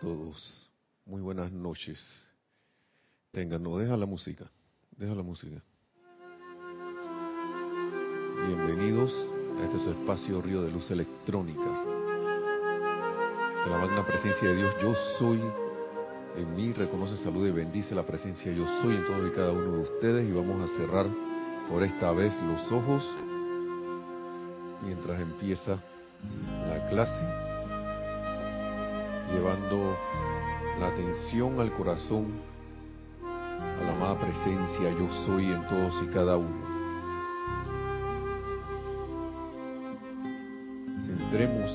todos. Muy buenas noches. Tengan, no, deja la música. Deja la música. Bienvenidos a este su espacio Río de Luz Electrónica. De la magna presencia de Dios, yo soy en mí, reconoce, salud y bendice la presencia yo soy en todos y cada uno de ustedes y vamos a cerrar por esta vez los ojos mientras empieza la clase, llevando la atención al corazón, a la amada presencia yo soy en todos y cada uno. Entremos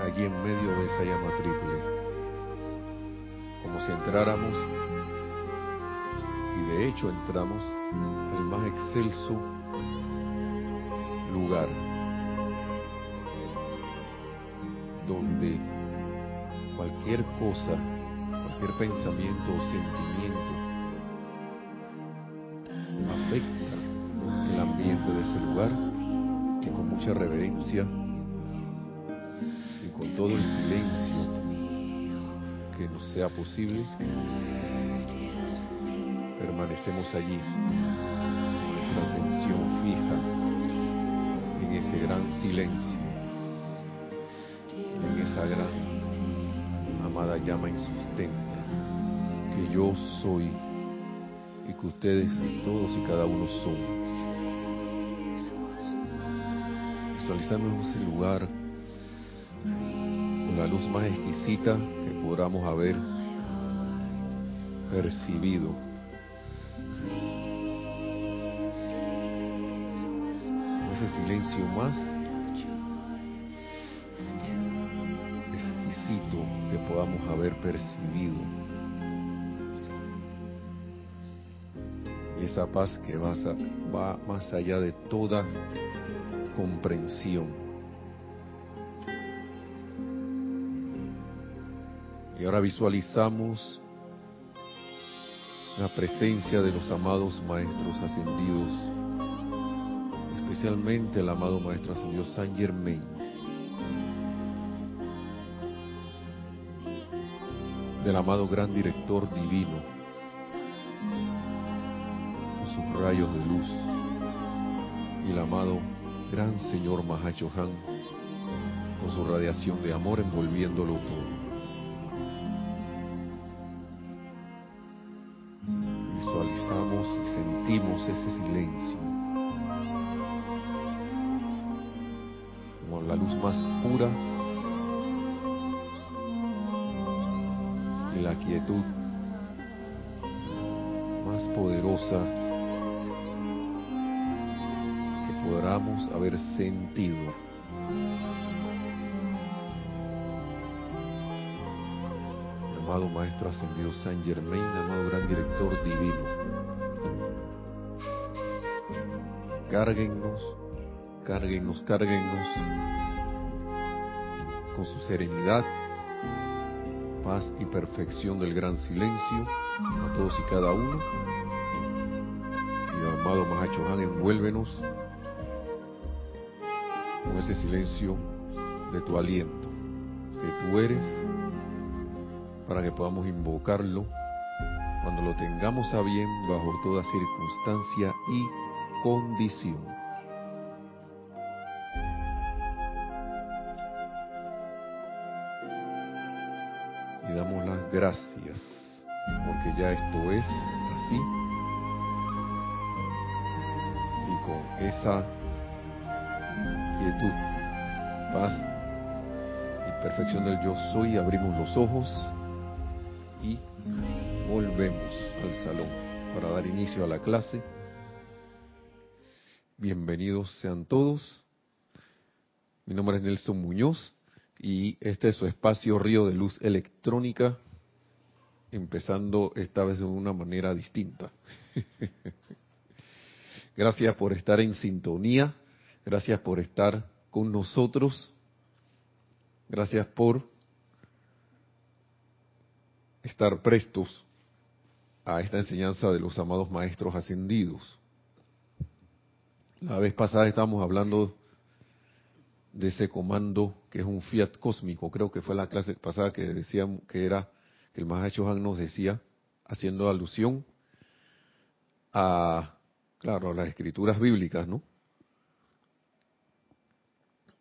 allí en medio de esa llama triple, como si entráramos, y de hecho entramos al más excelso lugar cualquier cosa, cualquier pensamiento o sentimiento afecta el ambiente de ese lugar, que con mucha reverencia y con todo el silencio que nos sea posible, permanecemos allí, con nuestra atención fija en ese gran silencio, en esa gran amada llama insustente que yo soy y que ustedes todos y cada uno son. Visualizando ese lugar con la luz más exquisita que podamos haber percibido ese silencio más podamos haber percibido. Esa paz que va, va más allá de toda comprensión. Y ahora visualizamos la presencia de los amados maestros ascendidos especialmente el amado Maestro Ascendido San Germain. Del amado Gran Director Divino, con sus rayos de luz, y el amado Gran Señor Mahachohan, con su radiación de amor envolviéndolo todo. Más poderosa que podamos haber sentido. Amado Maestro Ascendido San Germain, amado Gran Director Divino. Cárguennos, cárguennos, cárguennos con su serenidad, paz y perfección del gran silencio a todos y cada uno. Y amado Mahachohan, envuélvenos con ese silencio de tu aliento, que tú eres, para que podamos invocarlo cuando lo tengamos a bien bajo toda circunstancia y condición. Gracias, porque ya esto es así. Y con esa quietud, paz y perfección del yo soy, abrimos los ojos y volvemos al salón para dar inicio a la clase. Bienvenidos sean todos. Mi nombre es Nelson Muñoz y este es su espacio Río de Luz Electrónica, empezando esta vez de una manera distinta. gracias por estar en sintonía, gracias por estar con nosotros, gracias por estar prestos a esta enseñanza de los amados maestros ascendidos. La vez pasada estábamos hablando de ese comando que es un fiat cósmico. Creo que fue la clase pasada que decía que era que el Mahacho nos decía, haciendo alusión a, claro, a las escrituras bíblicas, ¿no?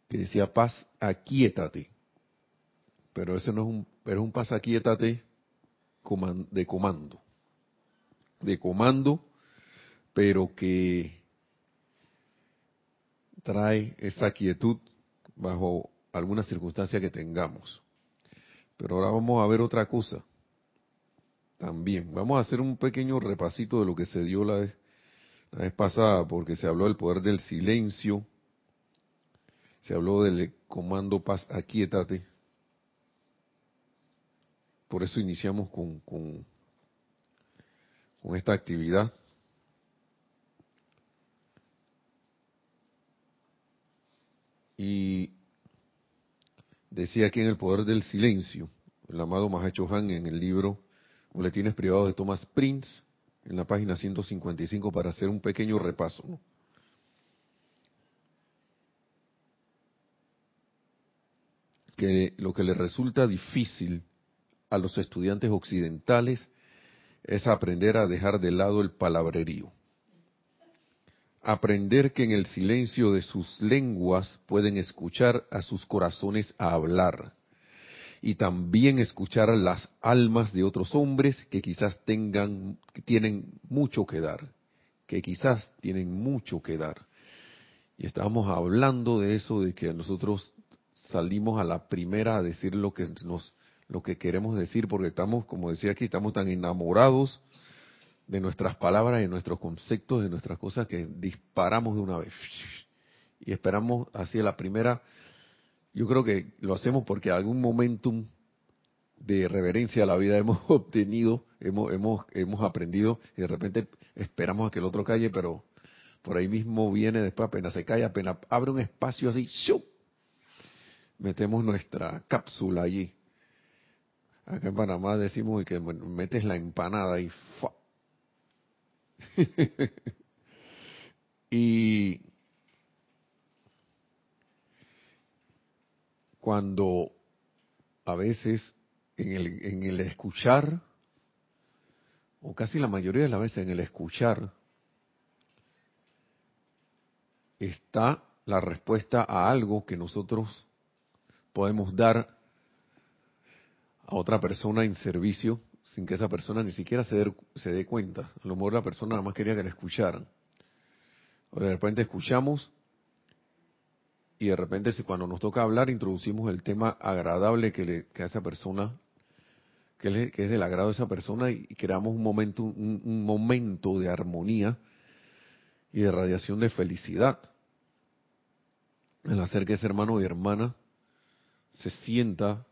Que decía paz, aquíétate. Pero ese no es un, pero es un paz, aquíétate de comando. De comando, pero que trae esa quietud bajo alguna circunstancia que tengamos. Pero ahora vamos a ver otra cosa también. Vamos a hacer un pequeño repasito de lo que se dio la vez, la vez pasada, porque se habló del poder del silencio, se habló del comando paz, aquíétate. Por eso iniciamos con, con, con esta actividad. Y decía aquí en el poder del silencio, el amado Mahacho Han en el libro Boletines Privados de Thomas Prince, en la página 155, para hacer un pequeño repaso. Que lo que le resulta difícil a los estudiantes occidentales es aprender a dejar de lado el palabrerío aprender que en el silencio de sus lenguas pueden escuchar a sus corazones hablar y también escuchar las almas de otros hombres que quizás tengan que tienen mucho que dar, que quizás tienen mucho que dar. Y estábamos hablando de eso de que nosotros salimos a la primera a decir lo que nos lo que queremos decir porque estamos, como decía aquí, estamos tan enamorados de nuestras palabras, de nuestros conceptos, de nuestras cosas que disparamos de una vez. Y esperamos así la primera. Yo creo que lo hacemos porque algún momentum de reverencia a la vida hemos obtenido, hemos, hemos, hemos aprendido y de repente esperamos a que el otro calle, pero por ahí mismo viene después, apenas se cae, apenas abre un espacio así, ¡shup! metemos nuestra cápsula allí. Acá en Panamá decimos que metes la empanada y y cuando a veces en el, en el escuchar, o casi la mayoría de las veces en el escuchar, está la respuesta a algo que nosotros podemos dar a otra persona en servicio sin que esa persona ni siquiera se dé, se dé cuenta. A lo mejor la persona nada más quería que la escucharan. O de repente escuchamos y de repente cuando nos toca hablar introducimos el tema agradable que, le, que a esa persona, que, es del agrado de esa persona y, creamos un momento, un momento de armonía y de radiación de felicidad. El hacer que ese hermano y hermana se sienta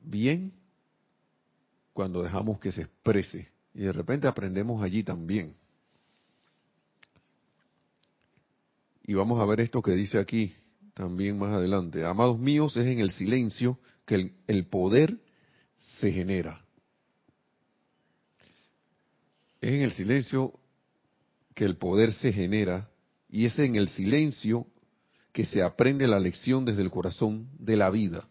bien cuando dejamos que se exprese. Y de repente aprendemos allí también. Y vamos a ver esto que dice aquí también más adelante. Amados míos, es en el silencio que el, poder se genera. Es en el silencio que el poder se genera y es en el silencio que se aprende la lección desde el corazón de la vida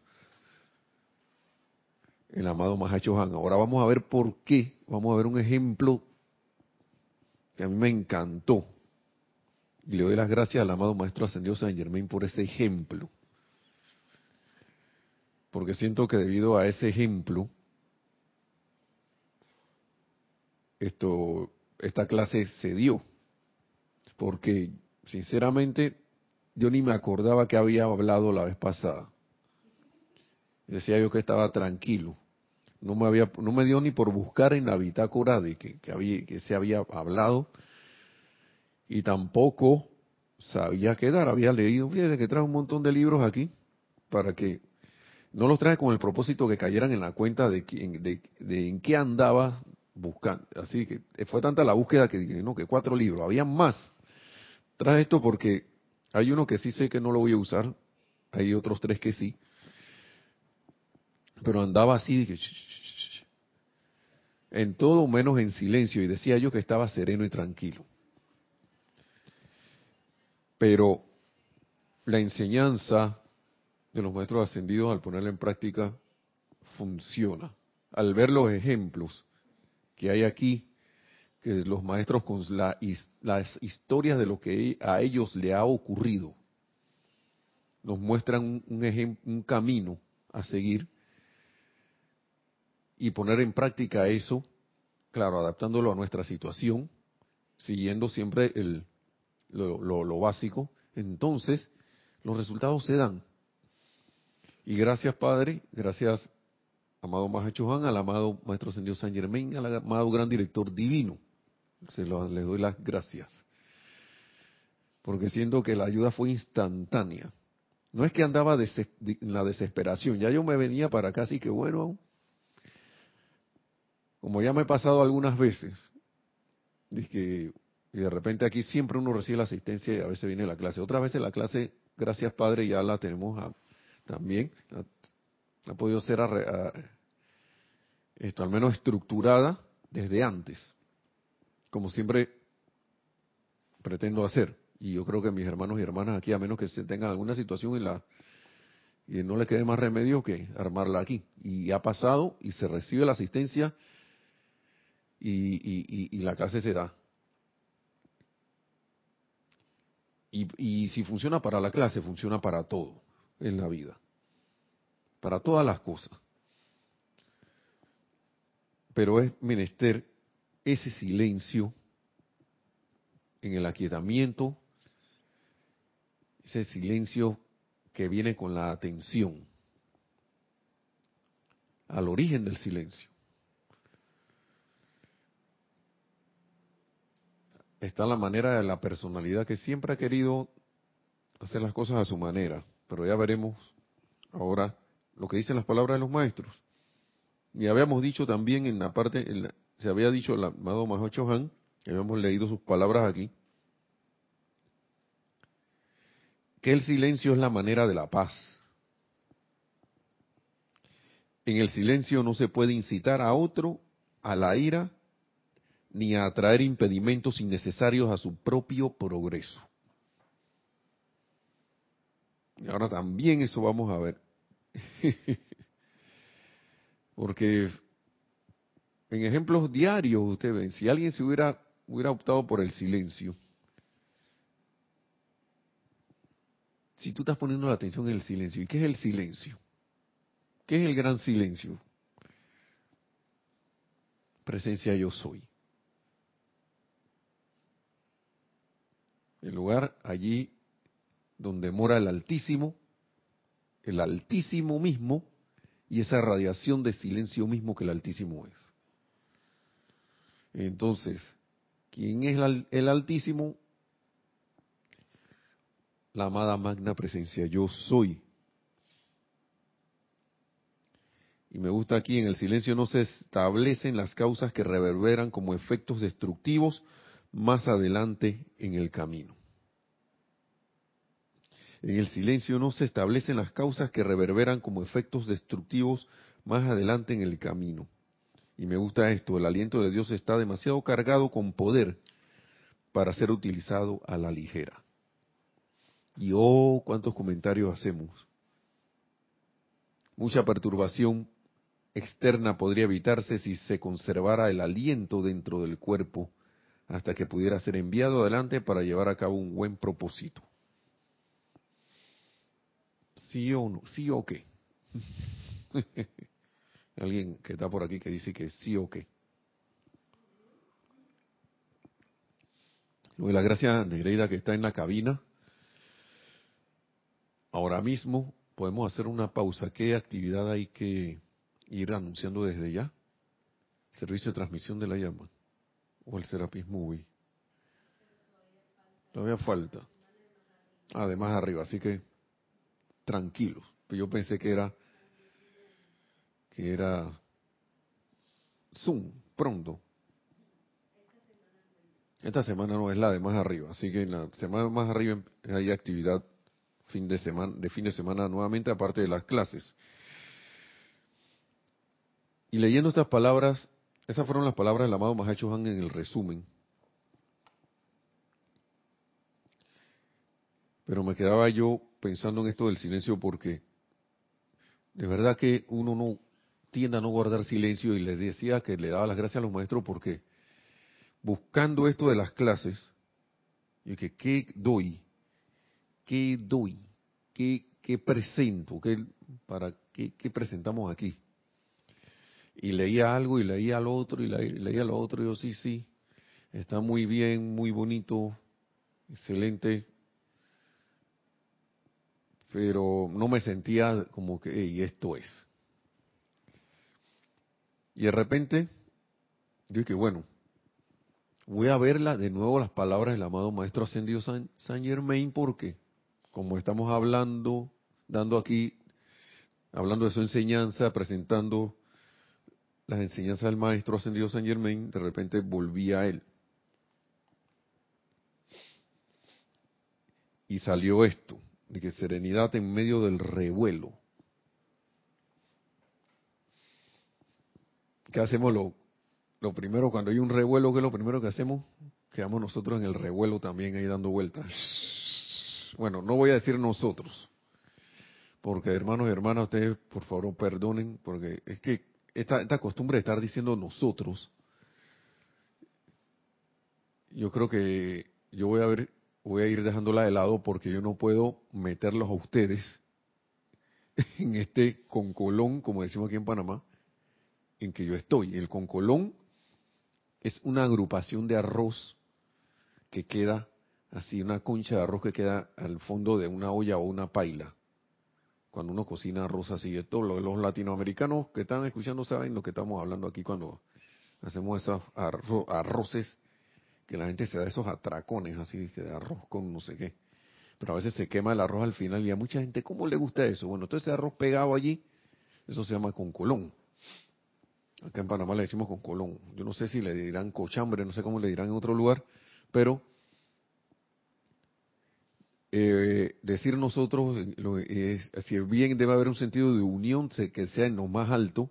el amado Mahacho Han. Ahora vamos a ver por qué. Vamos a ver un ejemplo que a mí me encantó. Y le doy las gracias al amado Maestro Ascendido San Germain por ese ejemplo. Porque siento que debido a ese ejemplo, esto, esta clase se dio. Porque, sinceramente, yo ni me acordaba que había hablado la vez pasada. Decía yo que estaba tranquilo. No me, había, no me dio ni por buscar en la bitácora de que, que, había, que se había hablado. Y tampoco sabía quedar. Había leído, fíjate que trae un montón de libros aquí para que no los traje con el propósito que cayeran en la cuenta de, de, de en qué andaba buscando. Así que fue tanta la búsqueda que dije, no, que cuatro libros. Había más. Traje esto porque hay uno que sí sé que no lo voy a usar. Hay otros tres que sí pero andaba así, en todo menos en silencio, y decía yo que estaba sereno y tranquilo. Pero la enseñanza de los maestros ascendidos al ponerla en práctica funciona. Al ver los ejemplos que hay aquí, que los maestros con las historias de lo que a ellos le ha ocurrido, nos muestran un, un camino a seguir y poner en práctica eso, claro, adaptándolo a nuestra situación, siguiendo siempre el, lo, básico, entonces los resultados se dan. Y gracias Padre, gracias amado Mahacho Juan, al amado Maestro Sendido San Germain, al amado Gran Director Divino. Se lo, les doy las gracias. Porque siento que la ayuda fue instantánea. No es que andaba en la desesperación, ya yo me venía para acá, así que bueno, como ya me he pasado algunas veces, que y de repente aquí siempre uno recibe la asistencia y a veces viene la clase. Otras veces la clase, gracias Padre, ya la tenemos también, ha, podido ser esto, al menos estructurada desde antes, como siempre pretendo hacer. Y yo creo que mis hermanos y hermanas aquí, a menos que se tengan alguna situación en la y no le quede más remedio que armarla aquí. Y ha pasado y se recibe la asistencia y, y, la clase se da. Y, y si funciona para la clase, funciona para todo en la vida. Para todas las cosas. Pero es menester ese silencio en el aquietamiento ese silencio que viene con la atención al origen del silencio. Está la manera de la personalidad que siempre ha querido hacer las cosas a su manera, pero ya veremos ahora lo que dicen las palabras de los maestros. Y habíamos dicho también en la parte, se había dicho el amado Mahocho Han, que habíamos leído sus palabras aquí, que el silencio es la manera de la paz. En el silencio no se puede incitar a otro a la ira ni a atraer impedimentos innecesarios a su propio progreso. Y ahora también eso vamos a ver. Porque en ejemplos diarios ustedes ven, si alguien se hubiera, hubiera optado por el silencio, si tú estás poniendo la atención en el silencio, ¿y qué es el silencio? ¿Qué es el gran silencio? Presencia yo soy. El lugar allí donde mora el Altísimo, el Altísimo mismo, y esa radiación de silencio mismo que el Altísimo es. Entonces, ¿quién es el Altísimo? la amada magna presencia, yo soy. Y me gusta aquí, en el silencio no se establecen las causas que reverberan como efectos destructivos más adelante en el camino. En el silencio no se establecen las causas que reverberan como efectos destructivos más adelante en el camino. Y me gusta esto, el aliento de Dios está demasiado cargado con poder para ser utilizado a la ligera. Y oh, cuántos comentarios hacemos. Mucha perturbación externa podría evitarse si se conservara el aliento dentro del cuerpo hasta que pudiera ser enviado adelante para llevar a cabo un buen propósito. ¿Sí o no? ¿Sí o qué? Alguien que está por aquí que dice que sí o qué. Lo de la gracia Nereida que está en la cabina ahora mismo podemos hacer una pausa. ¿Qué actividad hay que ir anunciando desde ya? Servicio de transmisión de la llama o el Serapis Movie. Todavía falta. Además arriba, así que tranquilos. Yo pensé que era que era Zoom pronto. Esta semana no es la de más arriba, así que en la semana más arriba hay actividad fin de semana, de fin de semana nuevamente, aparte de las clases. Y leyendo estas palabras, esas fueron las palabras del amado Mahacho Han en el resumen. Pero me quedaba yo pensando en esto del silencio porque de verdad que uno no tiende a no guardar silencio y les decía que le daba las gracias a los maestros porque buscando esto de las clases, y que qué doy, qué doy, qué, qué presento, qué, para qué, qué presentamos aquí. Y leía algo y leía lo otro y leía lo otro y yo sí, sí, está muy bien, muy bonito, excelente, pero no me sentía como que, y esto es. Y de repente, yo dije, bueno, voy a verla de nuevo las palabras del amado Maestro Ascendido San, Germain, porque como estamos hablando, dando aquí, hablando de su enseñanza, presentando las enseñanzas del Maestro Ascendido San Germain, de repente volví a él. Y salió esto de que serenidad en medio del revuelo. ¿Qué hacemos lo, lo primero cuando hay un revuelo? ¿Qué es lo primero que hacemos? Quedamos nosotros en el revuelo también ahí dando vueltas. Bueno, no voy a decir nosotros, porque hermanos y hermanas, ustedes por favor perdonen, porque es que esta, costumbre de estar diciendo nosotros, yo creo que yo voy a ver voy a ir dejándola de lado porque yo no puedo meterlos a ustedes en este concolón, como decimos aquí en Panamá, en que yo estoy. El concolón es una agrupación de arroz que queda así, una concha de arroz que queda al fondo de una olla o una paila. Cuando uno cocina arroz así, esto los latinoamericanos que están escuchando saben lo que estamos hablando aquí cuando hacemos esos arroces que la gente se da esos atracones así de arroz con no sé qué. Pero a veces se quema el arroz al final y a mucha gente, ¿cómo le gusta eso? Bueno, entonces ese arroz pegado allí, eso se llama con colón. Acá en Panamá le decimos con colón. Yo no sé si le dirán cochambre, no sé cómo le dirán en otro lugar, pero eh, decir nosotros, es, si bien debe haber un sentido de unión que sea en lo más alto,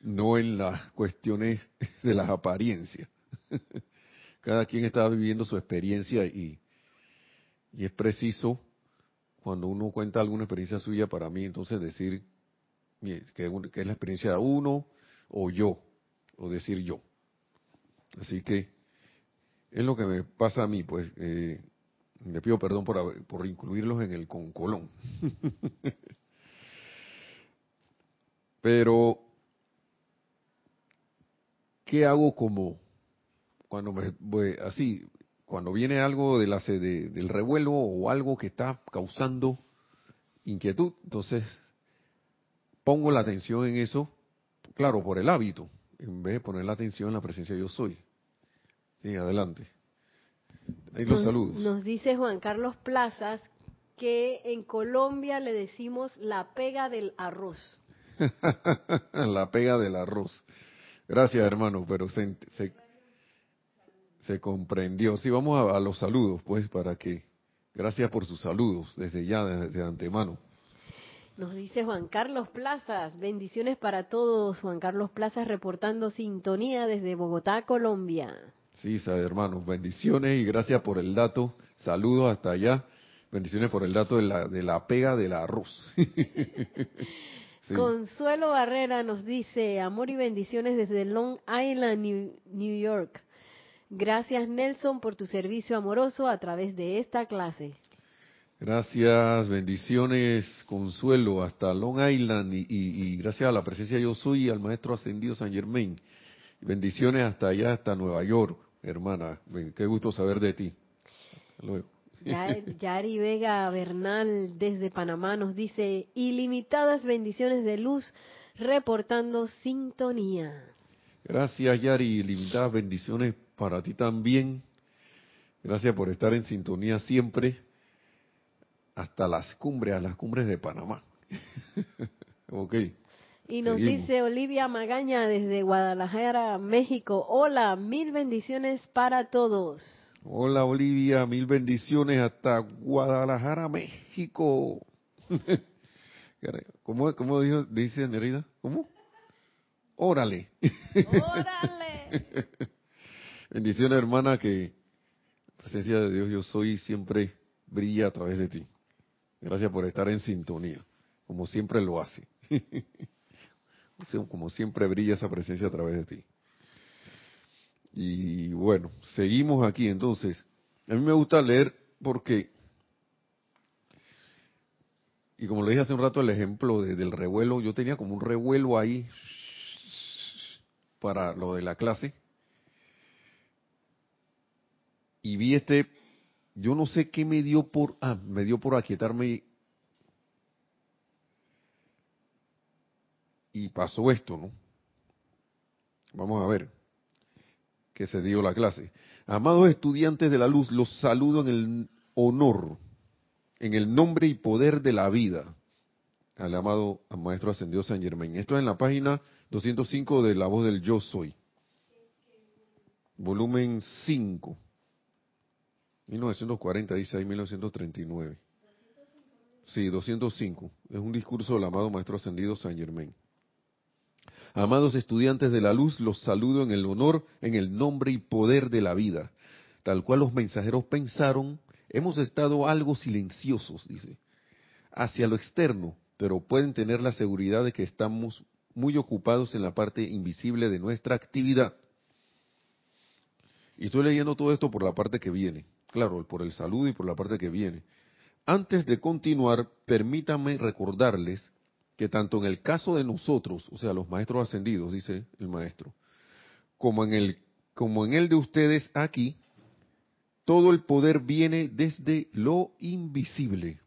no en las cuestiones de las apariencias. cada quien está viviendo su experiencia y, es preciso cuando uno cuenta alguna experiencia suya para mí, entonces decir que, que, es la experiencia de uno o yo, o decir yo. Así que es lo que me pasa a mí, pues eh, le pido perdón por, por incluirlos en el concolón. Pero, ¿qué hago como cuando me voy así, cuando viene algo de la, de, del revuelo o algo que está causando inquietud, entonces pongo la atención en eso, claro, por el hábito, en vez de poner la atención en la presencia yo soy. Sí, adelante. Ahí los saludos. Nos dice Juan Carlos Plazas que en Colombia le decimos la pega del arroz. la pega del arroz. Gracias, hermano, pero se, se, se comprendió. Sí, vamos a, los saludos, pues, para que. Gracias por sus saludos desde ya, desde antemano. Nos dice Juan Carlos Plazas, bendiciones para todos. Juan Carlos Plazas reportando sintonía desde Bogotá, Colombia. Sí, hermanos, bendiciones y gracias por el dato. Saludos hasta allá. Bendiciones por el dato de la, de la pega del arroz. Consuelo Barrera nos dice, amor y bendiciones desde Long Island, New York. Gracias Nelson por tu servicio amoroso a través de esta clase. Gracias, bendiciones, consuelo hasta Long Island y, gracias a la presencia yo soy y al maestro ascendido San Germain. Bendiciones hasta allá, hasta Nueva York, hermana. Qué gusto saber de ti. luego. Yari Vega Bernal desde Panamá nos dice ilimitadas bendiciones de luz reportando sintonía. Gracias Yari, ilimitadas bendiciones para ti también. Gracias por estar en sintonía siempre hasta las cumbres, a las cumbres de Panamá. ok. Y nos dice Olivia Magaña desde Guadalajara, México. Hola, mil bendiciones para todos. Hola Olivia, mil bendiciones hasta Guadalajara, México. ¿Cómo, cómo dijo, dice Nerida? ¿Cómo? Órale. Órale. Bendiciones, hermana, que presencia de Dios yo soy siempre brilla a través de ti. Gracias por estar en sintonía, como siempre lo hace. como siempre brilla esa presencia a través de ti. Y bueno, seguimos aquí entonces. A mí me gusta leer porque, y como le dije hace un rato el ejemplo del revuelo, yo tenía como un revuelo ahí para lo de la clase. Y vi este, yo no sé qué me dio por, ah, me dio por aquietarme y pasó esto, ¿no? Vamos a ver que se dio la clase. Amados estudiantes de la luz, los saludo en el honor, en el nombre y poder de la vida, al amado Maestro Ascendido San Germain. Esto es en la página 205 de La Voz del Yo Soy, volumen 5, 1940, dice ahí 1939. Sí, 205. Es un discurso del amado Maestro Ascendido San Germain. Amados estudiantes de la luz, los saludo en el honor, en el nombre y poder de la vida. Tal cual los mensajeros pensaron, hemos estado algo silenciosos, dice, hacia lo externo, pero pueden tener la seguridad de que estamos muy ocupados en la parte invisible de nuestra actividad. Y estoy leyendo todo esto por la parte que viene, claro, por el saludo y por la parte que viene. Antes de continuar, permítanme recordarles que tanto en el caso de nosotros, o sea, los maestros ascendidos, dice el maestro, como en el, como en el de ustedes aquí, todo el poder viene desde lo invisible.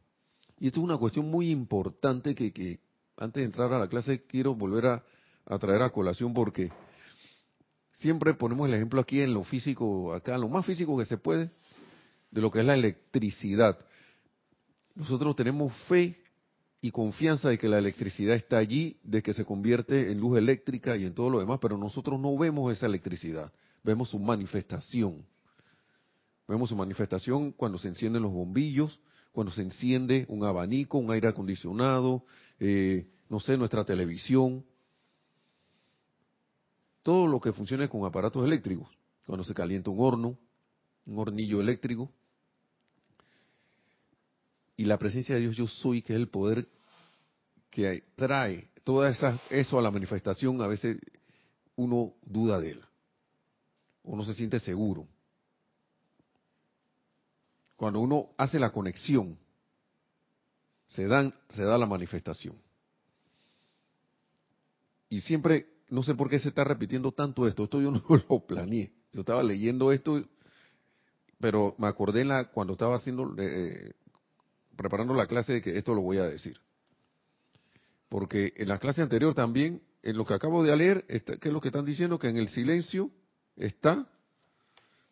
Y esto es una cuestión muy importante que, que antes de entrar a la clase quiero volver a, a traer a colación porque siempre ponemos el ejemplo aquí en lo físico, acá, lo más físico que se puede, de lo que es la electricidad. Nosotros tenemos fe y confianza de que la electricidad está allí, de que se convierte en luz eléctrica y en todo lo demás, pero nosotros no vemos esa electricidad, vemos su manifestación. Vemos su manifestación cuando se encienden los bombillos, cuando se enciende un abanico, un aire acondicionado, eh, no sé, nuestra televisión, todo lo que funcione con aparatos eléctricos, cuando se calienta un horno, un hornillo eléctrico, y la presencia de Dios yo soy, que es el poder que trae todo eso a la manifestación, a veces uno duda de él, uno se siente seguro. Cuando uno hace la conexión, se, dan, se da la manifestación. Y siempre, no sé por qué se está repitiendo tanto esto, esto yo no lo planeé. Yo estaba leyendo esto, pero me acordé la, cuando estaba haciendo, eh, preparando la clase de que esto lo voy a decir. Porque en la clase anterior también, en lo que acabo de leer, ¿qué es lo que están diciendo? Que en el silencio está,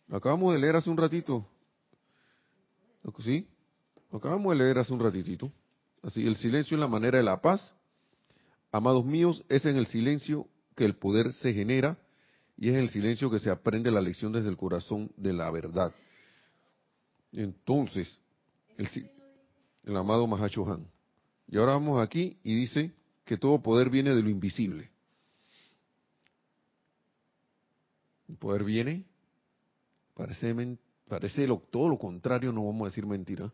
lo acabamos de leer hace un ratito, ¿sí? Lo acabamos de leer hace un ratitito. Así, el silencio es la manera de la paz. Amados míos, es en el silencio que el poder se genera y es en el silencio que se aprende la lección desde el corazón de la verdad. Entonces, el, el amado Mahacho Han. Y ahora vamos aquí y dice que todo poder viene de lo invisible. El poder viene, parece, parece todo lo contrario, no vamos a decir mentira,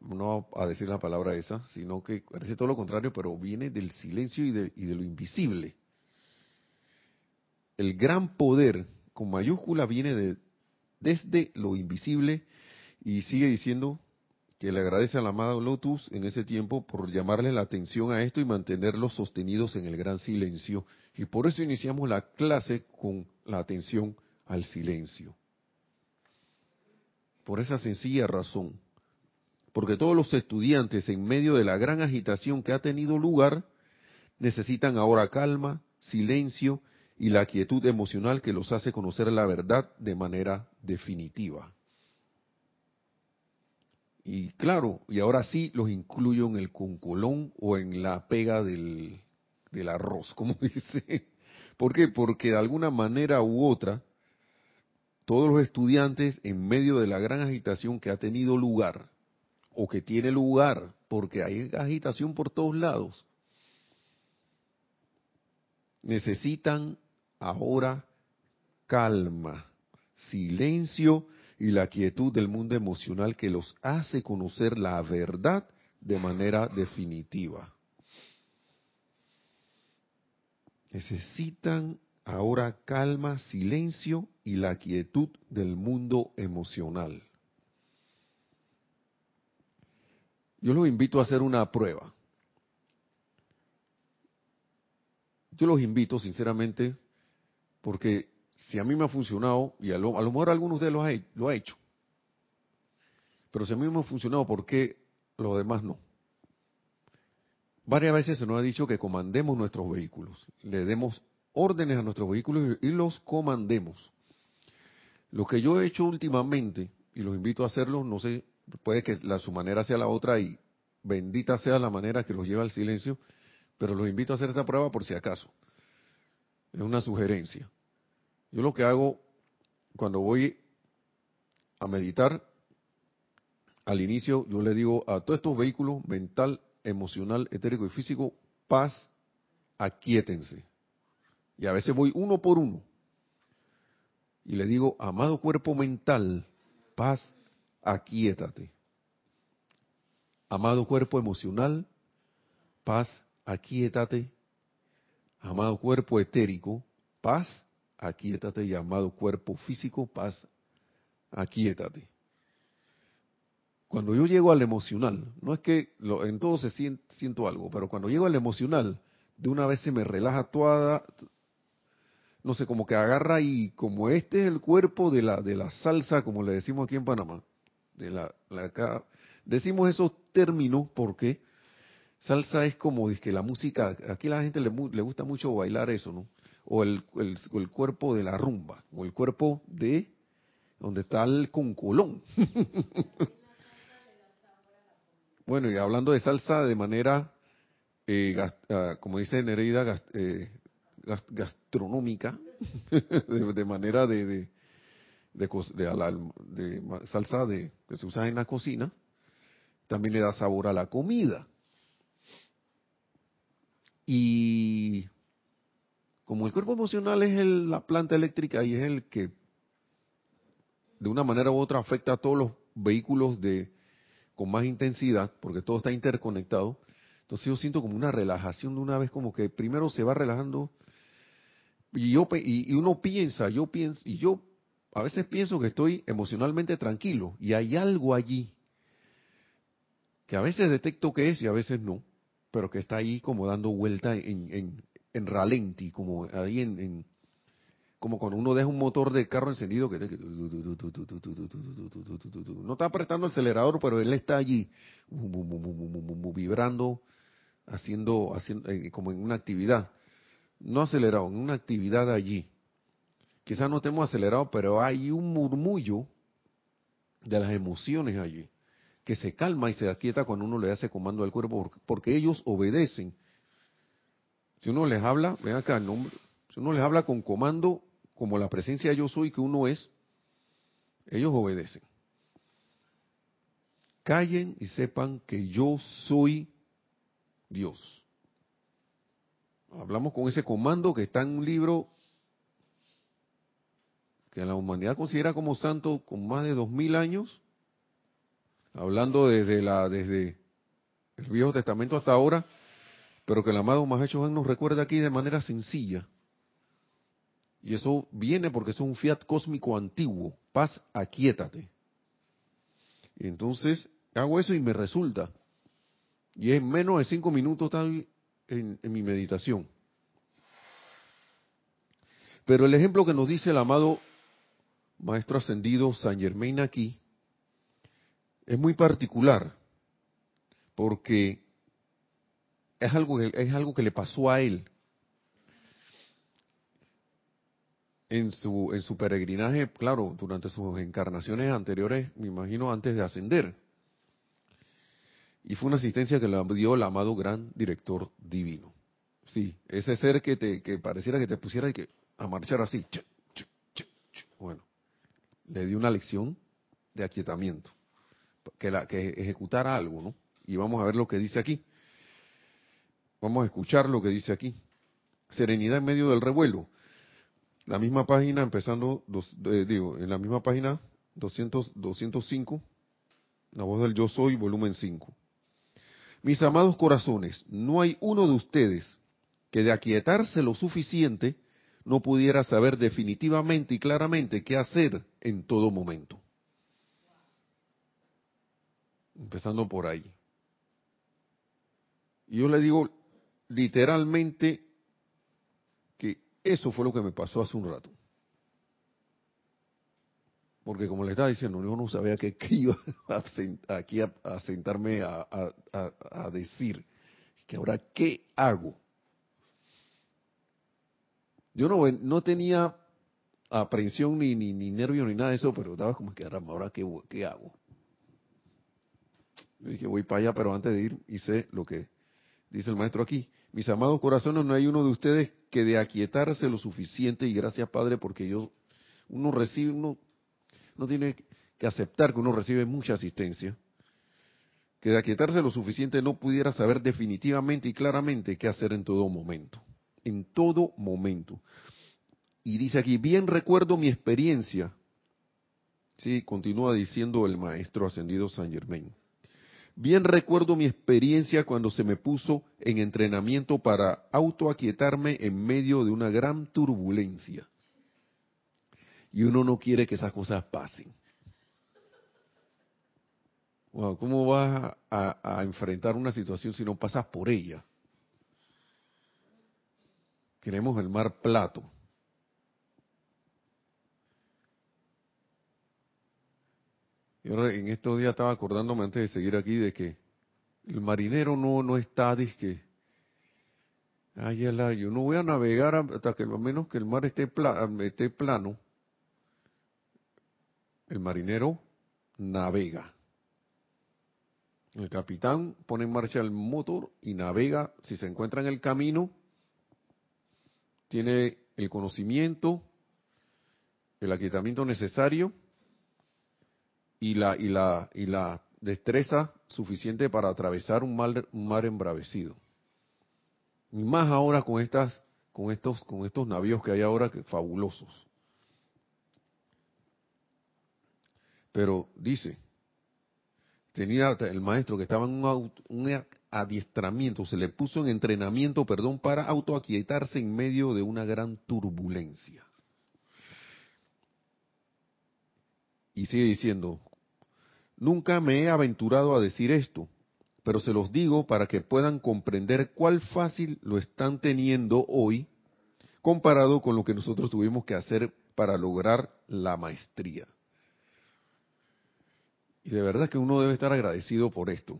no a decir la palabra esa, sino que parece todo lo contrario, pero viene del silencio y de, lo invisible. El gran poder con mayúscula viene de, desde lo invisible y sigue diciendo que le agradece al amado Lotus en ese tiempo por llamarle la atención a esto y mantenerlos sostenidos en el gran silencio. Y por eso iniciamos la clase con la atención al silencio. Por esa sencilla razón. Porque todos los estudiantes en medio de la gran agitación que ha tenido lugar necesitan ahora calma, silencio y la quietud emocional que los hace conocer la verdad de manera definitiva. Y claro, y ahora sí los incluyo en el cuncolón o en la pega del, del arroz, como dice. ¿Por qué? Porque de alguna manera u otra, todos los estudiantes, en medio de la gran agitación que ha tenido lugar, o que tiene lugar, porque hay agitación por todos lados, necesitan ahora calma, silencio y la quietud del mundo emocional que los hace conocer la verdad de manera definitiva. Necesitan ahora calma, silencio y la quietud del mundo emocional. Yo los invito a hacer una prueba. Yo los invito, sinceramente, porque si a mí me ha funcionado, y a lo, mejor algunos de ustedes lo ha, hecho, pero si a mí me ha funcionado, ¿por qué los demás no? Varias veces se nos ha dicho que comandemos nuestros vehículos, le demos órdenes a nuestros vehículos y los comandemos. Lo que yo he hecho últimamente, y los invito a hacerlo, no sé, puede que su manera sea la otra y bendita sea la manera que los lleva al silencio, pero los invito a hacer esta prueba por si acaso. Es una sugerencia. Yo lo que hago cuando voy a meditar, al inicio yo le digo a todos estos vehículos mental, emocional, etérico y físico, paz, aquíétense. Y a veces voy uno por uno. Y le digo, amado cuerpo mental, paz, aquíétate. Amado cuerpo emocional, paz, aquíétate. Amado cuerpo etérico, paz, aquíétate, llamado cuerpo físico, paz, aquíétate. Cuando yo llego al emocional, no es que en todo se siento, algo, pero cuando llego al emocional, de una vez se me relaja toda, no sé, como que agarra y como este es el cuerpo de la de la salsa, como le decimos aquí en Panamá, de la, acá, decimos esos términos porque salsa es como que la música, aquí la gente le, le gusta mucho bailar eso, ¿no? O el, el, cuerpo de la rumba, o el cuerpo de donde está el concolón. bueno, y hablando de salsa de manera, eh, ah, como dice Nereida, eh, gastronómica, de, manera de, de, de, salsa de, que se usa en la cocina, también le da sabor a la comida. Y como el cuerpo emocional es la planta eléctrica y es el que de una manera u otra afecta a todos los vehículos de con más intensidad, porque todo está interconectado, entonces yo siento como una relajación de una vez, como que primero se va relajando y yo y, uno piensa, yo pienso y yo a veces pienso que estoy emocionalmente tranquilo y hay algo allí que a veces detecto que es y a veces no, pero que está ahí como dando vuelta en, en ralenti, como ahí en, como cuando uno deja un motor de carro encendido que no está apretando el acelerador, pero él está allí vibrando, haciendo, haciendo como en una actividad, no acelerado, en una actividad allí. Quizás no estemos acelerados, pero hay un murmullo de las emociones allí, que se calma y se aquieta cuando uno le hace comando al cuerpo, porque ellos obedecen si uno les habla, ven acá, nombre, si uno les habla con comando, como la presencia yo soy que uno es, ellos obedecen. Callen y sepan que yo soy Dios. Hablamos con ese comando que está en un libro que la humanidad considera como santo con más de dos mil años, hablando desde la desde el Viejo Testamento hasta ahora, pero que el amado Mahacho nos recuerda aquí de manera sencilla. Y eso viene porque es un fiat cósmico antiguo. Paz, aquíétate. Entonces hago eso y me resulta. Y en menos de cinco minutos estoy en, en mi meditación. Pero el ejemplo que nos dice el amado Maestro Ascendido San Germain aquí es muy particular, porque es algo, que le pasó a él en su, peregrinaje, claro, durante sus encarnaciones anteriores, me imagino antes de ascender. Y fue una asistencia que le dio el amado gran director divino. Sí, ese ser que te pareciera que te pusiera y que a marchar así. Bueno, le dio una lección de aquietamiento, que, la, que ejecutara algo, ¿no? Y vamos a ver lo que dice aquí. Vamos a escuchar lo que dice aquí. Serenidad en medio del revuelo. La misma página, empezando, eh, digo, en la misma página 200, 205, la voz del yo soy, volumen 5. Mis amados corazones, no hay uno de ustedes que de aquietarse lo suficiente no pudiera saber definitivamente y claramente qué hacer en todo momento. Empezando por ahí. Y yo le digo literalmente que eso fue lo que me pasó hace un rato. Porque como le estaba diciendo, yo no sabía qué iba aquí a, sentarme a, a, decir. Que ahora, ¿qué hago? Yo no, no tenía aprensión ni, ni, ni nervio ni nada de eso, pero estaba como que, ahora, ¿qué, qué hago? Yo dije, voy para allá, pero antes de ir hice lo que dice el maestro aquí. Mis amados corazones, no hay uno de ustedes que de aquietarse lo suficiente, y gracias Padre, porque yo, uno recibe, uno, no tiene que aceptar que uno recibe mucha asistencia, que de aquietarse lo suficiente no pudiera saber definitivamente y claramente qué hacer en todo momento. En todo momento. Y dice aquí, bien recuerdo mi experiencia. Sí, continúa diciendo el maestro ascendido San Germain Bien recuerdo mi experiencia cuando se me puso en entrenamiento para autoaquietarme en medio de una gran turbulencia. Y uno no quiere que esas cosas pasen. ¿Cómo vas a, a enfrentar una situación si no pasas por ella? Queremos el mar plato. Yo en estos días estaba acordándome antes de seguir aquí de que el marinero no, no está, que ay, yo no voy a navegar hasta que lo menos que el mar esté, esté plano. El marinero navega. El capitán pone en marcha el motor y navega. Si se encuentra en el camino, tiene el conocimiento, el aquietamiento necesario y la, y la, y la destreza suficiente para atravesar un mar, un mar embravecido. Y más ahora con estas, con estos, con estos navíos que hay ahora que fabulosos. Pero dice, tenía el maestro que estaba en un, un, adiestramiento, se le puso en entrenamiento, perdón, para autoaquietarse en medio de una gran turbulencia. Y sigue diciendo, Nunca me he aventurado a decir esto, pero se los digo para que puedan comprender cuál fácil lo están teniendo hoy comparado con lo que nosotros tuvimos que hacer para lograr la maestría. Y de verdad que uno debe estar agradecido por esto.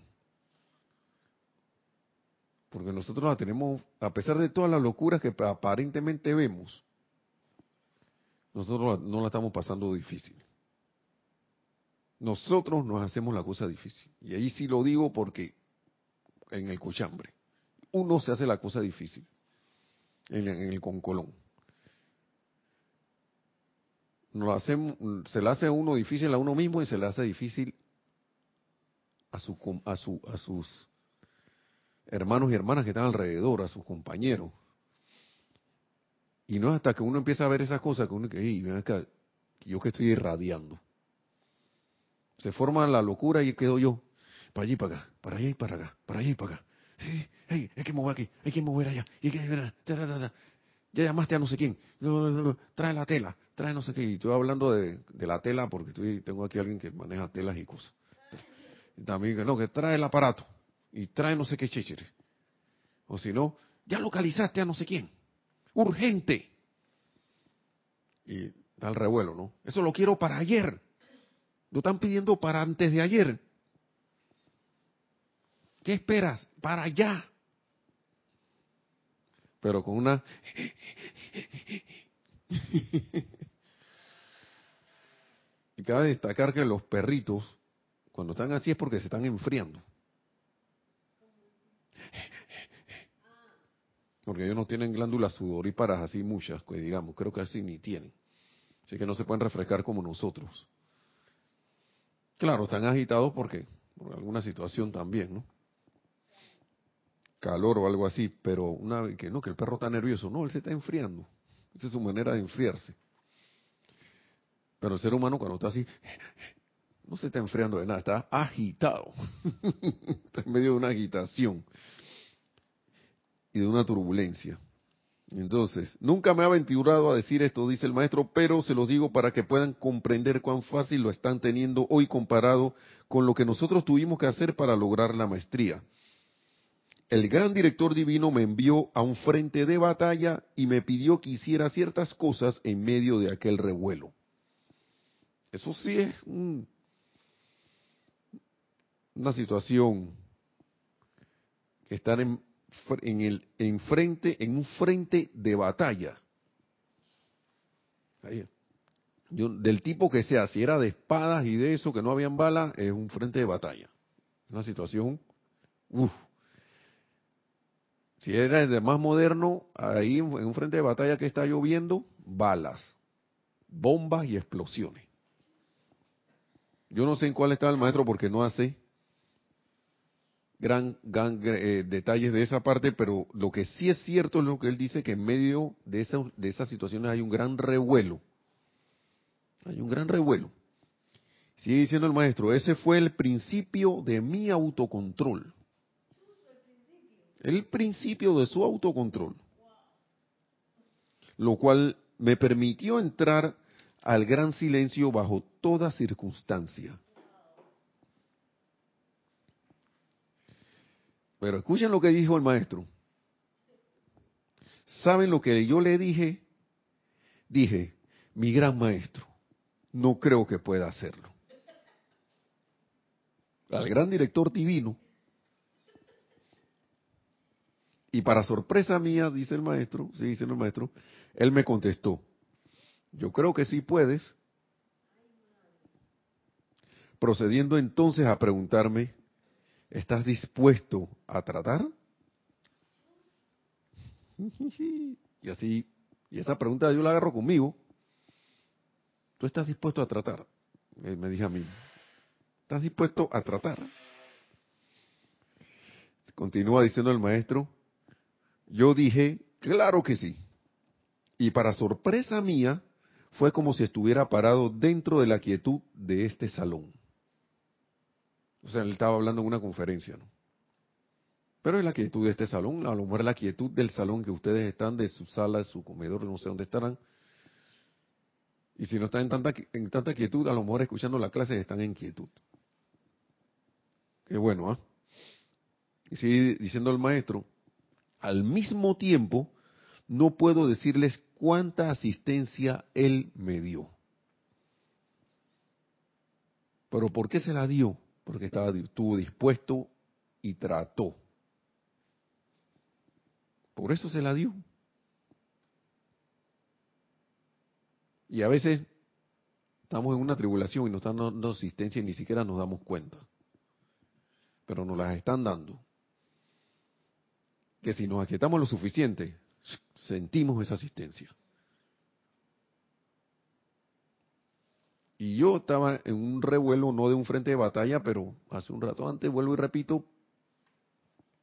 Porque nosotros la tenemos, a pesar de todas las locuras que aparentemente vemos, nosotros no la estamos pasando difícil. Nosotros nos hacemos la cosa difícil. Y ahí sí lo digo porque en el cochambre. Uno se hace la cosa difícil en, el concolón. Nos se le hace a uno difícil a uno mismo y se le hace difícil a, su, a, su, a sus hermanos y hermanas que están alrededor, a sus compañeros. Y no es hasta que uno empieza a ver esas cosas que uno que, yo que estoy irradiando. Se forma la locura y quedo yo. Para allí, para acá, para allá y para acá, para allá y para acá. Sí, sí, hay que mover aquí, hay que mover allá. Hay que, ya llamaste a no sé quién. Trae la tela, trae no sé qué. Y estoy hablando de, la tela porque estoy, tengo aquí a alguien que maneja telas y cosas. También, no, que trae el aparato y trae no sé qué chéchere. O si no, ya localizaste a no sé quién. Urgente. Y da el revuelo, ¿no? Eso lo quiero para ayer. Lo están pidiendo para antes de ayer. ¿Qué esperas? Para allá. Pero con una... y cabe destacar que los perritos, cuando están así es porque se están enfriando. Porque ellos no tienen glándulas sudoríparas así muchas, pues digamos, creo que así ni tienen. Así que no se pueden refrescar como nosotros. Claro, están agitados porque por alguna situación también, ¿no? Calor o algo así, pero una que no, que el perro está nervioso, no, él se está enfriando. Esa es su manera de enfriarse. Pero el ser humano cuando está así, no se está enfriando de nada, está agitado. está en medio de una agitación y de una turbulencia. Entonces, nunca me ha aventurado a decir esto, dice el maestro, pero se los digo para que puedan comprender cuán fácil lo están teniendo hoy comparado con lo que nosotros tuvimos que hacer para lograr la maestría. El gran director divino me envió a un frente de batalla y me pidió que hiciera ciertas cosas en medio de aquel revuelo. Eso sí es una situación que estar en, en el en frente en un frente de batalla. Del tipo que sea si era de espadas y de eso que no habían balas es un frente de batalla. Una situación si era de más moderno ahí en un frente de batalla que está lloviendo balas bombas y explosiones. Yo no sé en cuál está el maestro porque no hace gran, eh, detalles de esa parte, pero lo que sí es cierto es lo que él dice, que en medio de, esa, de esas situaciones hay un gran revuelo. Hay un gran revuelo. Sigue diciendo el maestro, ese fue el principio de mi autocontrol. El principio de su autocontrol. Lo cual me permitió entrar al gran silencio bajo toda circunstancia. Pero escuchen lo que dijo el maestro. ¿Saben lo que yo le dije? Dije, mi gran maestro, no creo que pueda hacerlo. Al gran director divino. Y para sorpresa mía, dice el maestro, sí, dice el maestro, él me contestó, yo creo que sí puedes. Procediendo entonces a preguntarme, ¿Estás dispuesto a tratar? Y así, y esa pregunta yo la agarro conmigo. ¿Tú estás dispuesto a tratar? Me dije a mí. ¿Estás dispuesto a tratar? Continúa diciendo el maestro. Yo dije, claro que sí. Y para sorpresa mía, fue como si estuviera parado dentro de la quietud de este salón. O sea, él estaba hablando en una conferencia, ¿no? Pero es la quietud de este salón, a lo mejor es la quietud del salón que ustedes están, de su sala, de su comedor, no sé dónde estarán. Y si no están en tanta, en tanta quietud, a lo mejor escuchando la clase están en quietud. Qué bueno, ¿ah? Y sigue diciendo el maestro, al mismo tiempo, no puedo decirles cuánta asistencia él me dio. Pero ¿por qué se la dio? Porque estaba, estuvo dispuesto y trató. Por eso se la dio. Y a veces estamos en una tribulación y nos están dando asistencia y ni siquiera nos damos cuenta. Pero nos las están dando. Que si nos aquietamos lo suficiente, sentimos esa asistencia. Y yo estaba en un revuelo, no de un frente de batalla, pero hace un rato antes, vuelvo y repito,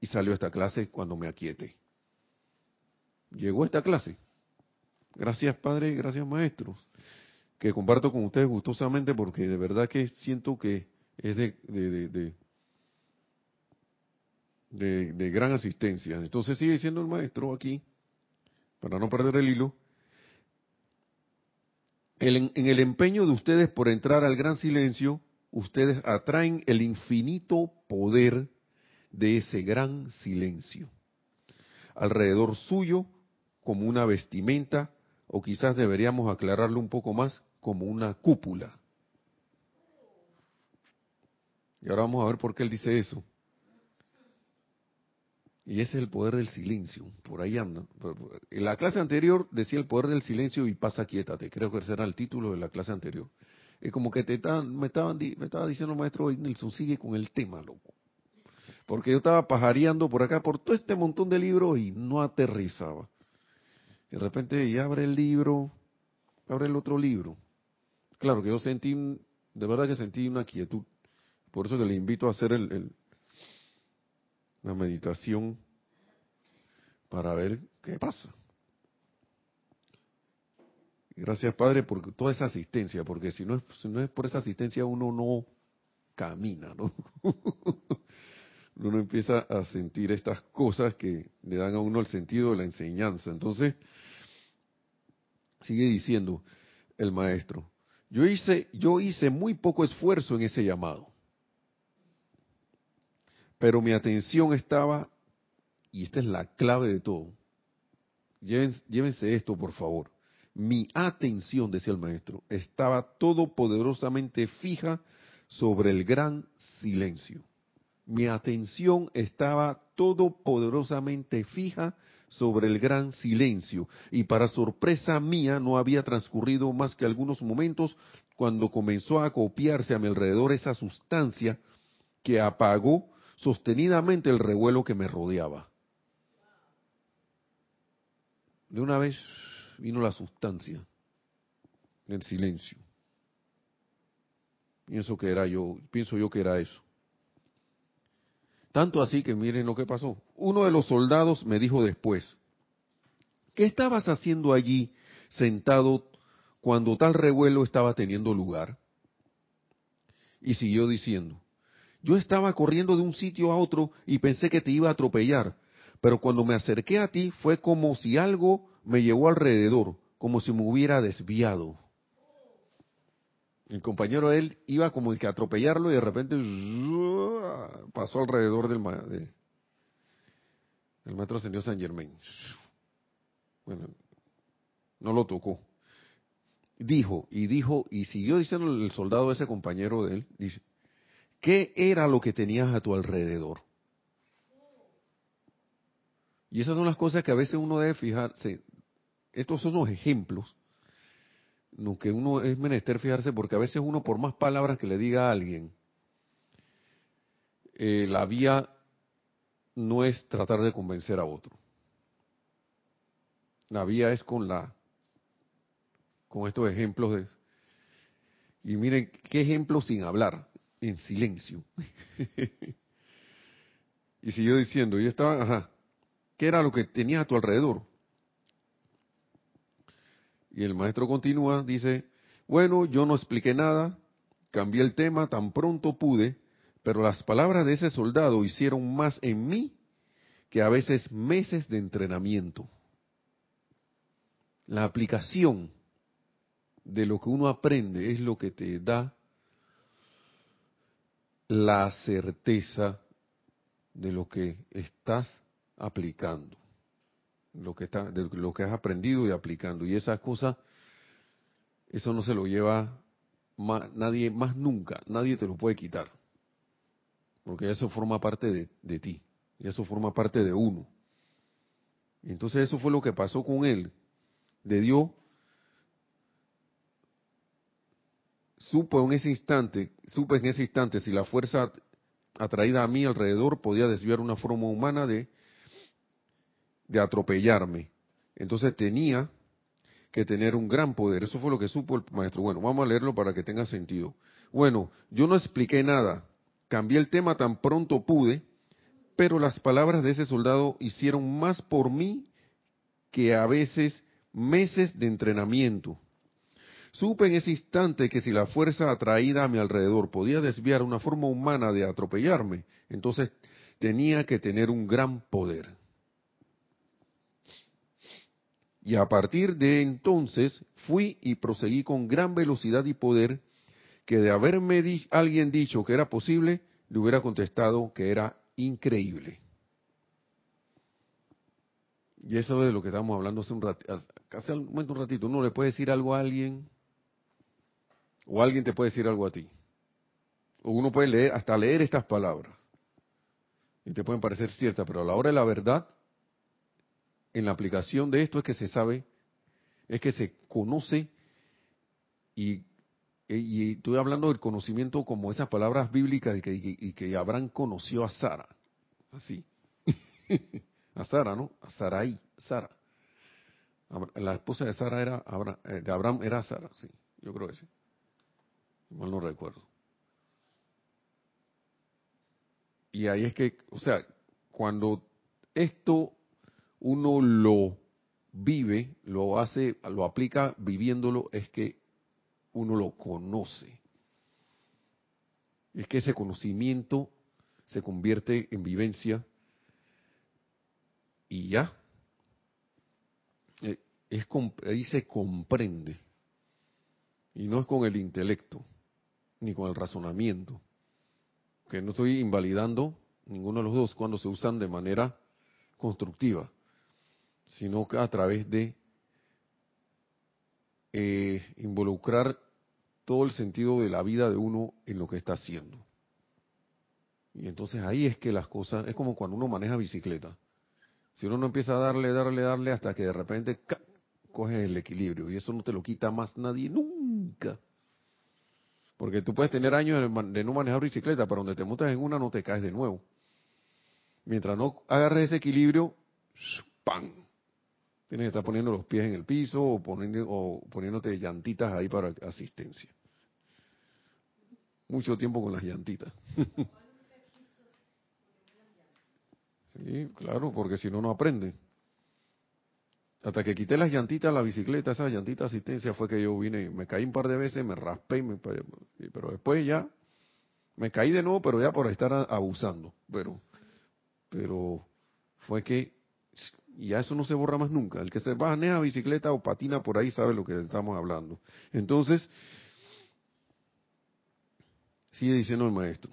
y salió esta clase cuando me aquiete. Llegó esta clase. Gracias Padre, gracias Maestros, que comparto con ustedes gustosamente porque de verdad que siento que es de, de, de, de gran asistencia. Entonces sigue diciendo el Maestro aquí, para no perder el hilo, en el empeño de ustedes por entrar al gran silencio, ustedes atraen el infinito poder de ese gran silencio. Alrededor suyo, como una vestimenta, o quizás deberíamos aclararlo un poco más, como una cúpula. Y ahora vamos a ver por qué él dice eso. Y ese es el poder del silencio. Por ahí anda. En la clase anterior decía el poder del silencio y pasa quiétate. Creo que ese era el título de la clase anterior. Es como que te me, estaban, me estaba diciendo el maestro Nelson, sigue con el tema, loco. Porque yo estaba pajareando por acá por todo este montón de libros y no aterrizaba. De repente ya abre el libro, abre el otro libro. Claro que yo sentí, de verdad que sentí una quietud. Por eso que le invito a hacer el, la meditación para ver qué pasa. Gracias, Padre, por toda esa asistencia, porque si no es, si no es por esa asistencia uno no camina, ¿no? uno empieza a sentir estas cosas que le dan a uno el sentido de la enseñanza. Entonces, sigue diciendo el maestro, yo hice, yo hice muy poco esfuerzo en ese llamado, pero mi atención estaba, y esta es la clave de todo, llévense, esto por favor, mi atención, decía el maestro, estaba todopoderosamente fija sobre el gran silencio. Mi atención estaba todopoderosamente fija sobre el gran silencio, y para sorpresa mía no había transcurrido más que algunos momentos cuando comenzó a acopiarse a mi alrededor esa sustancia que apagó sostenidamente el revuelo que me rodeaba. De una vez vino la sustancia del silencio. Pienso que era yo, pienso yo que era eso. Tanto así que miren lo que pasó. Uno de los soldados me dijo después, ¿qué estabas haciendo allí sentado cuando tal revuelo estaba teniendo lugar? Y siguió diciendo, yo estaba corriendo de un sitio a otro y pensé que te iba a atropellar, pero cuando me acerqué a ti fue como si algo me llevó alrededor, como si me hubiera desviado. El compañero de él iba como el que atropellarlo y de repente pasó alrededor del, de, el maestro ascendió San Germain. Bueno, no lo tocó. Dijo, y dijo, y siguió diciendo el soldado, ese compañero de él, dice, ¿qué era lo que tenías a tu alrededor? Y esas son las cosas que a veces uno debe fijarse. Estos son los ejemplos lo que uno es menester fijarse porque a veces uno por más palabras que le diga a alguien, eh, la vía no es tratar de convencer a otro. La vía es con la con estos ejemplos de y miren qué ejemplo sin hablar, en silencio. y siguió diciendo, y estaba, ajá, ¿qué era lo que tenía a tu alrededor? Y el maestro continúa, dice, bueno, yo no expliqué nada, cambié el tema tan pronto pude, pero las palabras de ese soldado hicieron más en mí que a veces meses de entrenamiento. La aplicación de lo que uno aprende es lo que te da la certeza de lo que estás aplicando lo que está, de lo que has aprendido y aplicando. Y esas cosas, eso no se lo lleva nadie más nunca, nadie te lo puede quitar. Porque eso forma parte de, de ti, y eso forma parte de uno. Entonces eso fue lo que pasó con él. De Dios, supo en ese instante, supe en ese instante si la fuerza atraída a mí alrededor podía desviar una forma humana de de atropellarme. Entonces tenía que tener un gran poder. Eso fue lo que supo el maestro. Bueno, vamos a leerlo para que tenga sentido. Bueno, yo no expliqué nada. Cambié el tema tan pronto pude, pero las palabras de ese soldado hicieron más por mí que a veces meses de entrenamiento. Supe en ese instante que si la fuerza atraída a mi alrededor podía desviar una forma humana de atropellarme, entonces tenía que tener un gran poder. Y a partir de entonces fui y proseguí con gran velocidad y poder que de haberme alguien dicho que era posible, le hubiera contestado que era increíble. Y eso es de lo que estamos hablando hace un ratito, hace un ratito. Uno le puede decir algo a alguien, o alguien te puede decir algo a ti. O uno puede leer, hasta leer estas palabras. Y te pueden parecer ciertas, pero a la hora de la verdad, en la aplicación de esto es que se sabe, es que se conoce y, estoy hablando del conocimiento como esas palabras bíblicas y que, y que Abraham conoció a Sara, así, a Sara, ¿no? A Sarai, Sara. La esposa de Sara era Abraham, eh, de Abraham era Sara, sí, yo creo que sí. Mal no recuerdo. Y ahí es que, o sea, cuando esto uno lo vive, lo hace, lo aplica viviéndolo, es que uno lo conoce. Es que ese conocimiento se convierte en vivencia y ya. Eh, es, ahí se comprende. Y no es con el intelecto, ni con el razonamiento. Que no estoy invalidando ninguno de los dos cuando se usan de manera constructiva, sino que a través de eh, involucrar todo el sentido de la vida de uno en lo que está haciendo. Y entonces ahí es que las cosas, es como cuando uno maneja bicicleta. Si uno no empieza a darle, darle, darle hasta que de repente coge el equilibrio y eso no te lo quita más nadie nunca. Porque tú puedes tener años de no manejar bicicleta, pero donde te montas en una no te caes de nuevo. Mientras no agarres ese equilibrio, ¡pam! Tienes que estar poniendo los pies en el piso o, poniendo, o poniéndote llantitas ahí para asistencia. Mucho tiempo con las llantitas. sí, claro, porque si no, no aprende. Hasta que quité las llantitas a la bicicleta, esa llantita asistencia fue que yo vine, me caí un par de veces, me raspé, pero después ya me caí de nuevo, pero ya por estar abusando. Pero, pero fue que ya eso no se borra más nunca. El que se va a bicicleta o patina por ahí sabe lo que estamos hablando. Entonces, sigue diciendo el maestro.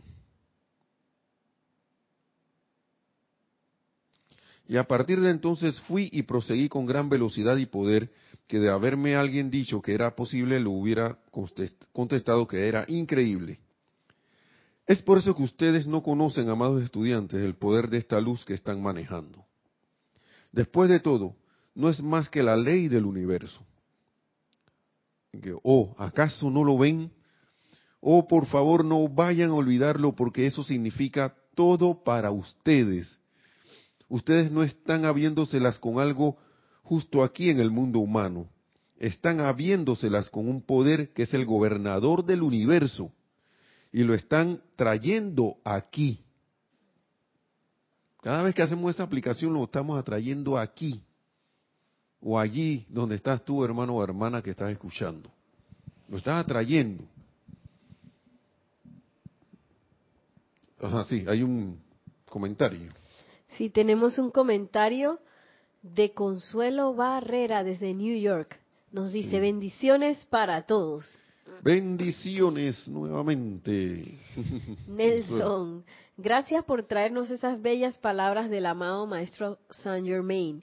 Y a partir de entonces fui y proseguí con gran velocidad y poder, que de haberme alguien dicho que era posible, lo hubiera contestado que era increíble. Es por eso que ustedes no conocen, amados estudiantes, el poder de esta luz que están manejando. Después de todo, no es más que la ley del universo. oh, ¿acaso no lo ven? Oh, por favor, no vayan a olvidarlo porque eso significa todo para ustedes Ustedes no están habiéndoselas con algo justo aquí en el mundo humano. Están habiéndoselas con un poder que es el gobernador del universo. Y lo están trayendo aquí. Cada vez que hacemos esa aplicación lo estamos atrayendo aquí. O allí donde estás tú, hermano o hermana que estás escuchando. Lo estás atrayendo. Ajá, sí, hay un comentario. Sí, tenemos un comentario de Consuelo Barrera desde New York. Nos dice bendiciones para todos. Bendiciones nuevamente. Nelson, gracias por traernos esas bellas palabras del amado Maestro Saint Germain.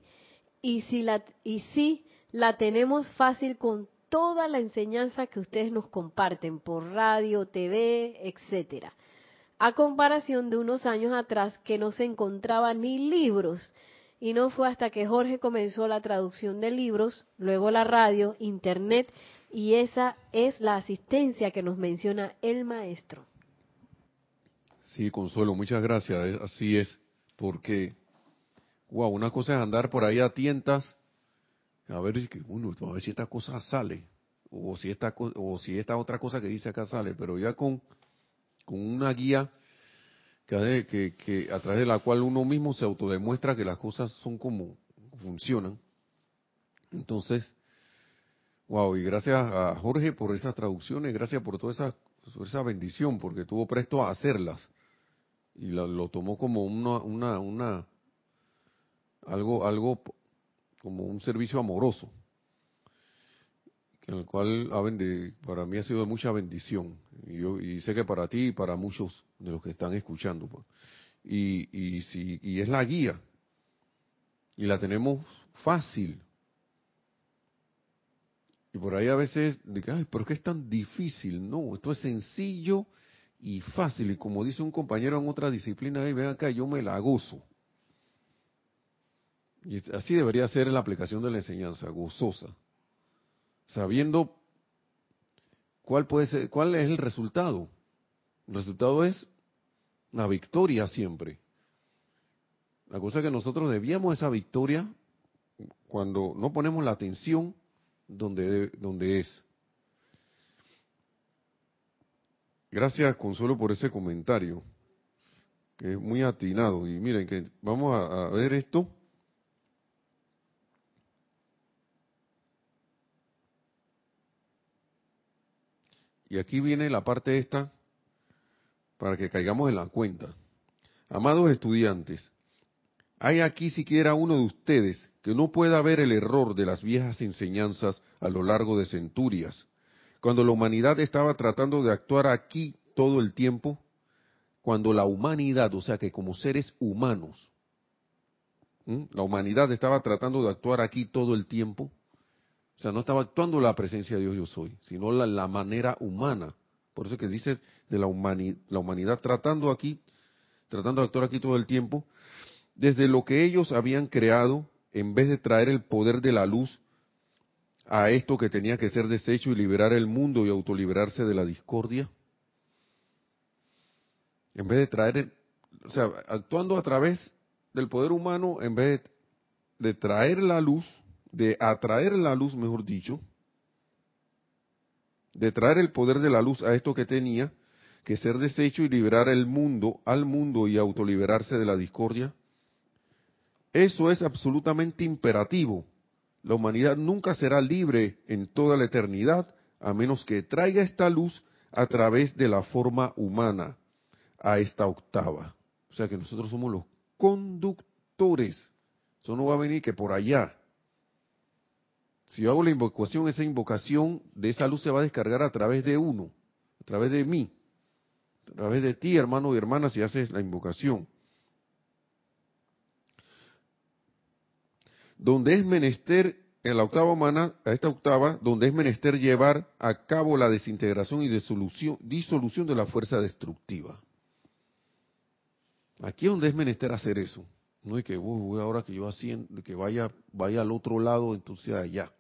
Y si la, y si la tenemos fácil con toda la enseñanza que ustedes nos comparten por radio, TV, etcétera a comparación de unos años atrás que no se encontraban ni libros. Y no fue hasta que Jorge comenzó la traducción de libros, luego la radio, internet, y esa es la asistencia que nos menciona el maestro. Sí, Consuelo, muchas gracias. Así es, porque, wow, una cosa es andar por ahí a tientas, a ver, uno, a ver si esta cosa sale, o si esta, o si esta otra cosa que dice acá sale, pero ya con con una guía que, que, a través de la cual uno mismo se autodemuestra que las cosas son como funcionan. Entonces, wow, y gracias a Jorge por esas traducciones, gracias por toda esa, esa bendición, porque estuvo presto a hacerlas. Y lo tomó como una, una, una, algo, algo como un servicio amoroso en el cual para mí ha sido de mucha bendición. Y, yo, y sé que para ti y para muchos de los que están escuchando. Pues. Y, si, y es la guía. Y la tenemos fácil. Y por ahí a veces, ay, pero qué es tan difícil. No, esto es sencillo y fácil. Y como dice un compañero en otra disciplina, ven acá, yo me la gozo. Y así debería ser la aplicación de la enseñanza, gozosa sabiendo cuál puede ser, cuál es el resultado. El resultado es la victoria siempre. La cosa es que nosotros debíamos esa victoria cuando no ponemos la atención donde, donde es. Gracias, Consuelo, por ese comentario, que es muy atinado. Y miren, que vamos a ver esto y aquí viene la parte esta para que caigamos en la cuenta. Amados estudiantes, ¿hay aquí siquiera uno de ustedes que no pueda ver el error de las viejas enseñanzas a lo largo de centurias, cuando la humanidad estaba tratando de actuar aquí todo el tiempo? Cuando la humanidad, o sea que como seres humanos, la humanidad estaba tratando de actuar aquí todo el tiempo, o sea, no estaba actuando la presencia de Dios yo soy, sino la, la manera humana. Por eso que dice de la, la humanidad tratando aquí, tratando de actuar aquí todo el tiempo, desde lo que ellos habían creado, en vez de traer el poder de la luz a esto que tenía que ser deshecho y liberar el mundo y autoliberarse de la discordia. En vez de traer, o sea, actuando a través del poder humano, en vez de traer la luz, de atraer la luz, mejor dicho, de traer el poder de la luz a esto que tenía que ser deshecho y liberar el mundo, al mundo y autoliberarse de la discordia. Eso es absolutamente imperativo. La humanidad nunca será libre en toda la eternidad a menos que traiga esta luz a través de la forma humana a esta octava. O sea que nosotros somos los conductores. Eso no va a venir que por allá. Si yo hago la invocación, esa invocación de esa luz se va a descargar a través de uno, a través de mí, a través de ti, hermano y hermana, si haces la invocación. Donde es menester, en la octava humana, a esta octava, donde es menester llevar a cabo la desintegración y disolución, de la fuerza destructiva. Aquí es donde es menester hacer eso. No es que voy ahora que yo haciendo, que vaya, vaya al otro lado, entonces allá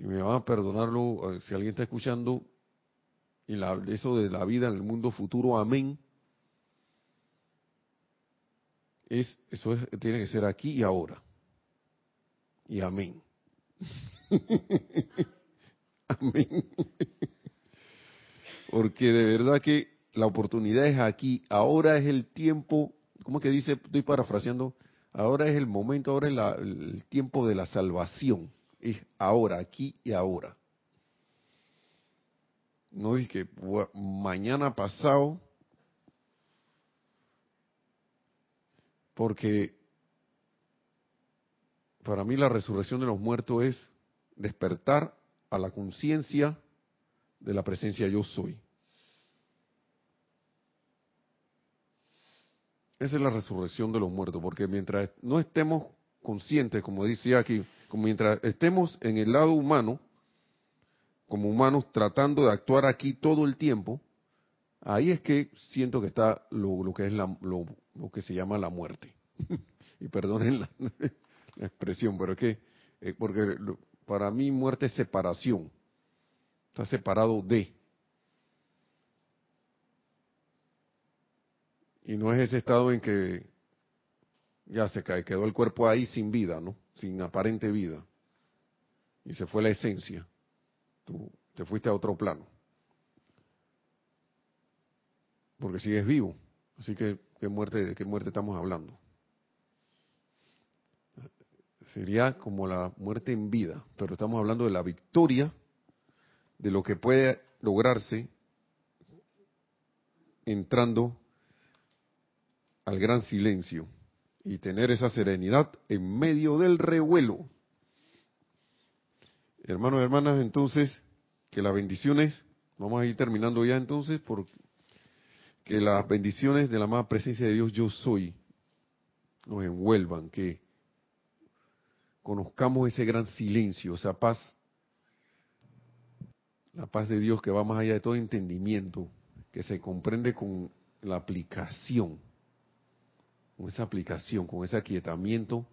y me van a perdonarlo eh, si alguien está escuchando, y eso de la vida en el mundo futuro, amén. Es, eso tiene que ser aquí y ahora. Y amén. amén. Porque de verdad que la oportunidad es aquí, ahora es el tiempo, ¿cómo que dice? Estoy parafraseando, ahora es el momento, ahora es el tiempo de la salvación es ahora, aquí y ahora. No es que mañana pasado, porque para mí la resurrección de los muertos es despertar a la conciencia de la presencia yo soy. Esa es la resurrección de los muertos, porque mientras no estemos conscientes, como decía aquí, como mientras estemos en el lado humano, como humanos tratando de actuar aquí todo el tiempo, ahí es que siento que está lo, que es la, lo, que se llama la muerte. y perdonen la, expresión, pero es que, eh, porque para mí muerte es separación, está separado de. Y no es ese estado en que ya se cae, quedó el cuerpo ahí sin vida, ¿no? sin aparente vida. Y se fue la esencia. Tú te fuiste a otro plano. Porque sigues vivo. Así que, ¿qué muerte, ¿de qué muerte estamos hablando? Sería como la muerte en vida, pero estamos hablando de la victoria, de lo que puede lograrse entrando al gran silencio y tener esa serenidad en medio del revuelo. Hermanos y hermanas, entonces, que las bendiciones, vamos a ir terminando ya entonces, por que las bendiciones de la más presencia de Dios yo soy nos envuelvan, que conozcamos ese gran silencio, esa paz, la paz de Dios que va más allá de todo entendimiento, que se comprende con la aplicación con esa aplicación, con ese aquietamiento,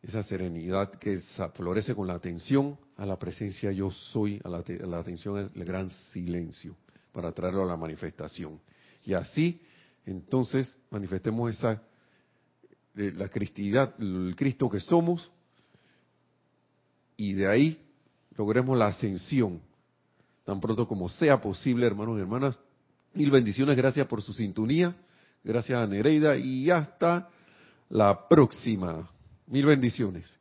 esa serenidad que florece con la atención a la presencia yo soy, a la, atención es el gran silencio, para traerlo a la manifestación. Y así, entonces, manifestemos esa, eh, la cristidad, el Cristo que somos, y de ahí logremos la ascensión, tan pronto como sea posible, hermanos y hermanas. Mil bendiciones, gracias por su sintonía. Gracias a Nereida y hasta la próxima. Mil bendiciones.